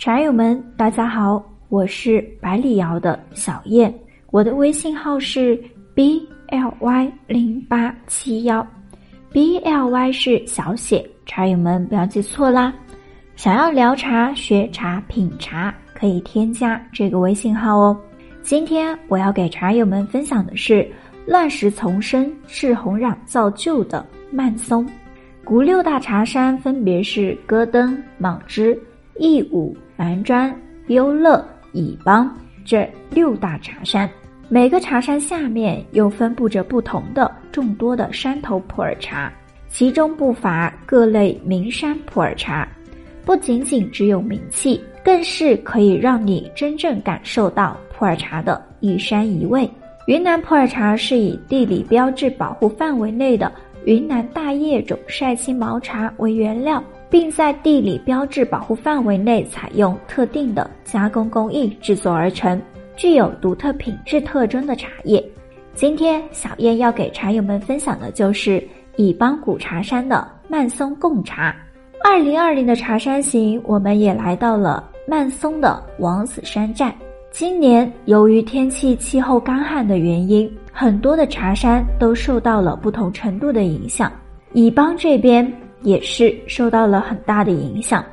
茶友们，大家好，我是百里瑶的小燕，我的微信号是 b l y 零八七幺，b l y 是小写，茶友们不要记错啦。想要聊茶、学茶、品茶，可以添加这个微信号哦。今天我要给茶友们分享的是乱石丛生、赤红壤造就的曼松。古六大茶山分别是戈登、莽枝、义武、南砖、优乐、乙邦这六大茶山。每个茶山下面又分布着不同的众多的山头普洱茶，其中不乏各类名山普洱茶。不仅仅只有名气，更是可以让你真正感受到普洱茶的一山一味。云南普洱茶是以地理标志保护范围内的云南大叶种晒青毛茶为原料，并在地理标志保护范围内采用特定的加工工艺制作而成，具有独特品质特征的茶叶。今天小燕要给茶友们分享的就是乙邦古茶山的曼松贡茶。二零二零的茶山行，我们也来到了曼松的王子山寨。今年由于天气气候干旱的原因，很多的茶山都受到了不同程度的影响。乙邦这边也是受到了很大的影响，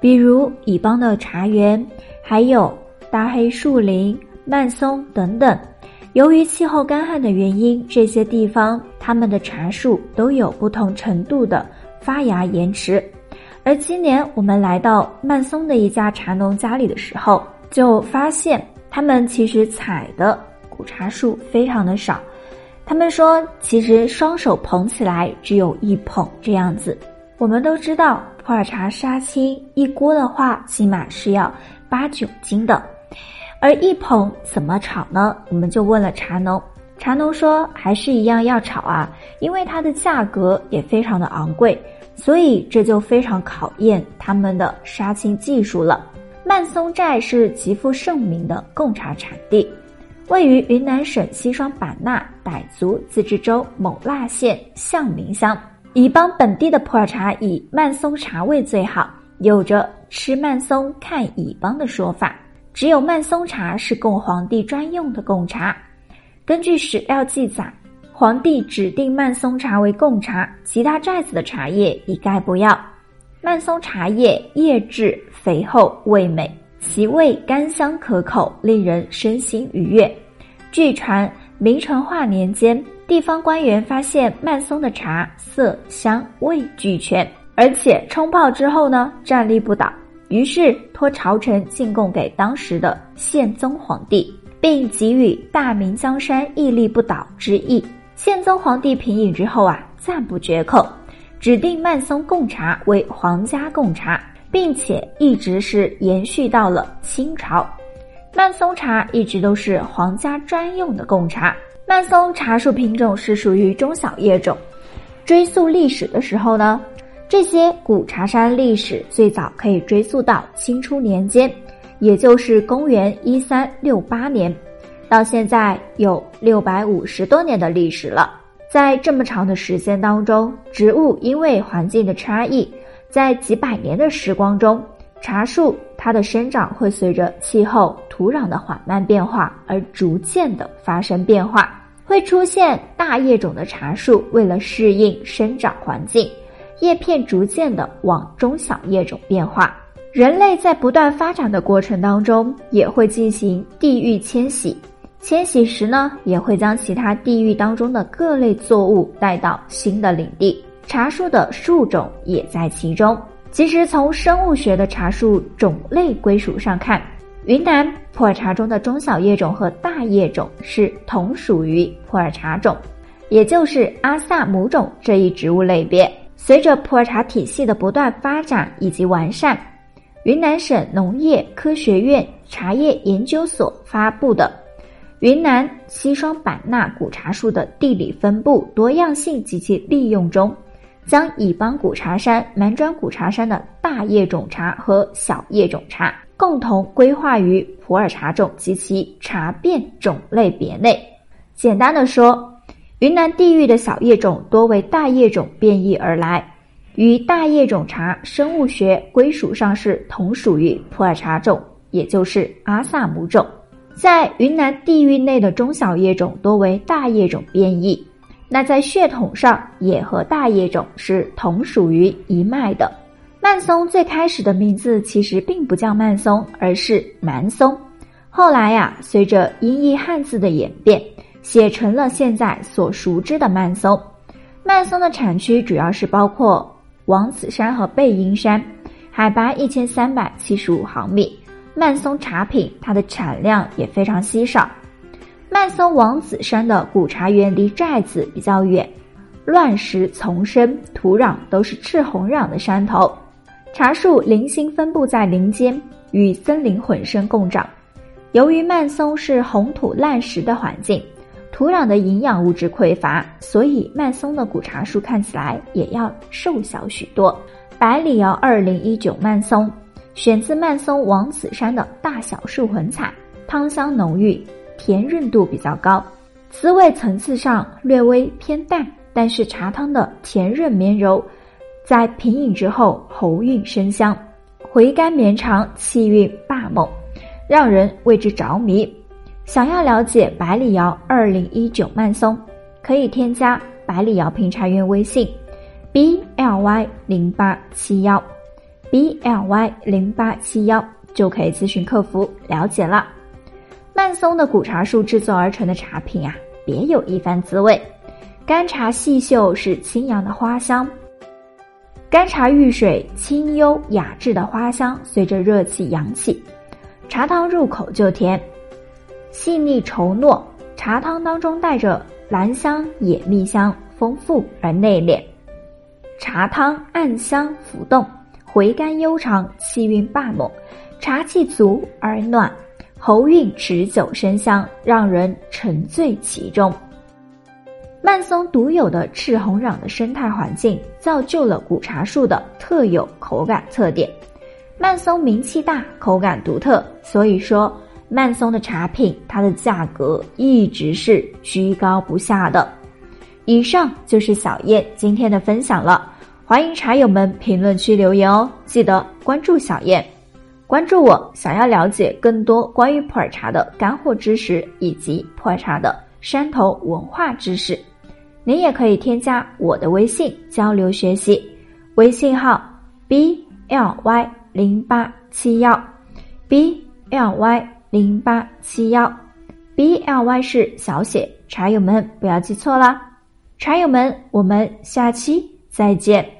比如乙邦的茶园，还有大黑树林、曼松等等。由于气候干旱的原因，这些地方它们的茶树都有不同程度的发芽延迟。而今年我们来到曼松的一家茶农家里的时候，就发现他们其实采的古茶树非常的少。他们说，其实双手捧起来只有一捧这样子。我们都知道，普洱茶杀青一锅的话，起码是要八九斤的。而一捧怎么炒呢？我们就问了茶农，茶农说还是一样要炒啊，因为它的价格也非常的昂贵。所以这就非常考验他们的杀青技术了。曼松寨是极负盛名的贡茶产地，位于云南省西双版纳傣族自治州勐腊县象明乡。乙邦本地的普洱茶以曼松茶味最好，有着吃曼松看乙邦的说法。只有曼松茶是供皇帝专用的贡茶。根据史料记载。皇帝指定曼松茶为贡茶，其他寨子的茶叶一概不要。曼松茶叶叶质肥厚，味美，其味甘香可口，令人身心愉悦。据传，明成化年间，地方官员发现曼松的茶色香味俱全，而且冲泡之后呢，站立不倒，于是托朝臣进贡给当时的宪宗皇帝，并给予大明江山屹立不倒之意。宪宗皇帝品饮之后啊，赞不绝口，指定曼松贡茶为皇家贡茶，并且一直是延续到了清朝。曼松茶一直都是皇家专用的贡茶。曼松茶树品种是属于中小叶种。追溯历史的时候呢，这些古茶山历史最早可以追溯到清初年间，也就是公元一三六八年。到现在有六百五十多年的历史了，在这么长的时间当中，植物因为环境的差异，在几百年的时光中，茶树它的生长会随着气候、土壤的缓慢变化而逐渐的发生变化，会出现大叶种的茶树，为了适应生长环境，叶片逐渐的往中小叶种变化。人类在不断发展的过程当中，也会进行地域迁徙。迁徙时呢，也会将其他地域当中的各类作物带到新的领地，茶树的树种也在其中。其实从生物学的茶树种类归属上看，云南普洱茶中的中小叶种和大叶种是同属于普洱茶种，也就是阿萨姆种这一植物类别。随着普洱茶体系的不断发展以及完善，云南省农业科学院茶叶研究所发布的。云南西双版纳古茶树的地理分布多样性及其利用中，将乙邦古茶山、蛮砖古茶山的大叶种茶和小叶种茶共同规划于普洱茶种及其茶变种类别内。简单的说，云南地域的小叶种多为大叶种变异而来，与大叶种茶生物学归属上是同属于普洱茶种，也就是阿萨姆种。在云南地域内的中小叶种多为大叶种变异，那在血统上也和大叶种是同属于一脉的。曼松最开始的名字其实并不叫曼松，而是蛮松。后来呀，随着音译汉字的演变，写成了现在所熟知的曼松。曼松的产区主要是包括王子山和背阴山，海拔一千三百七十五毫米。曼松茶品它的产量也非常稀少。曼松王子山的古茶园离寨子比较远，乱石丛生，土壤都是赤红壤的山头，茶树零星分布在林间，与森林混生共长。由于曼松是红土烂石的环境，土壤的营养物质匮乏，所以曼松的古茶树看起来也要瘦小许多。百里窑二零一九曼松，选自曼松王子山的大小树混采，汤香浓郁，甜润度比较高，滋味层次上略微偏淡，但是茶汤的甜润绵柔，在品饮之后喉韵生香，回甘绵长，气韵霸猛。让人为之着迷。想要了解百里窑二零一九曼松，可以添加百里窑品茶园微信：b l y 零八七幺，b l y 零八七幺就可以咨询客服了解了。曼松的古茶树制作而成的茶品啊，别有一番滋味。干茶细嗅是清扬的花香，干茶遇水清幽雅致的花香随着热气扬起。茶汤入口就甜，细腻稠糯，茶汤当中带着兰香、野蜜香，丰富而内敛。茶汤暗香浮动，回甘悠长，气韵霸猛，茶气足而暖，喉韵持久生香，让人沉醉其中。曼松独有的赤红壤的生态环境，造就了古茶树的特有口感特点。曼松名气大，口感独特，所以说曼松的茶品它的价格一直是居高不下的。以上就是小燕今天的分享了，欢迎茶友们评论区留言哦，记得关注小燕，关注我，想要了解更多关于普洱茶的干货知识以及普洱茶的山头文化知识，您也可以添加我的微信交流学习，微信号 b l y。零八七幺，B L Y 零八七幺，B L Y 是小写，茶友们不要记错啦，茶友们，我们下期再见。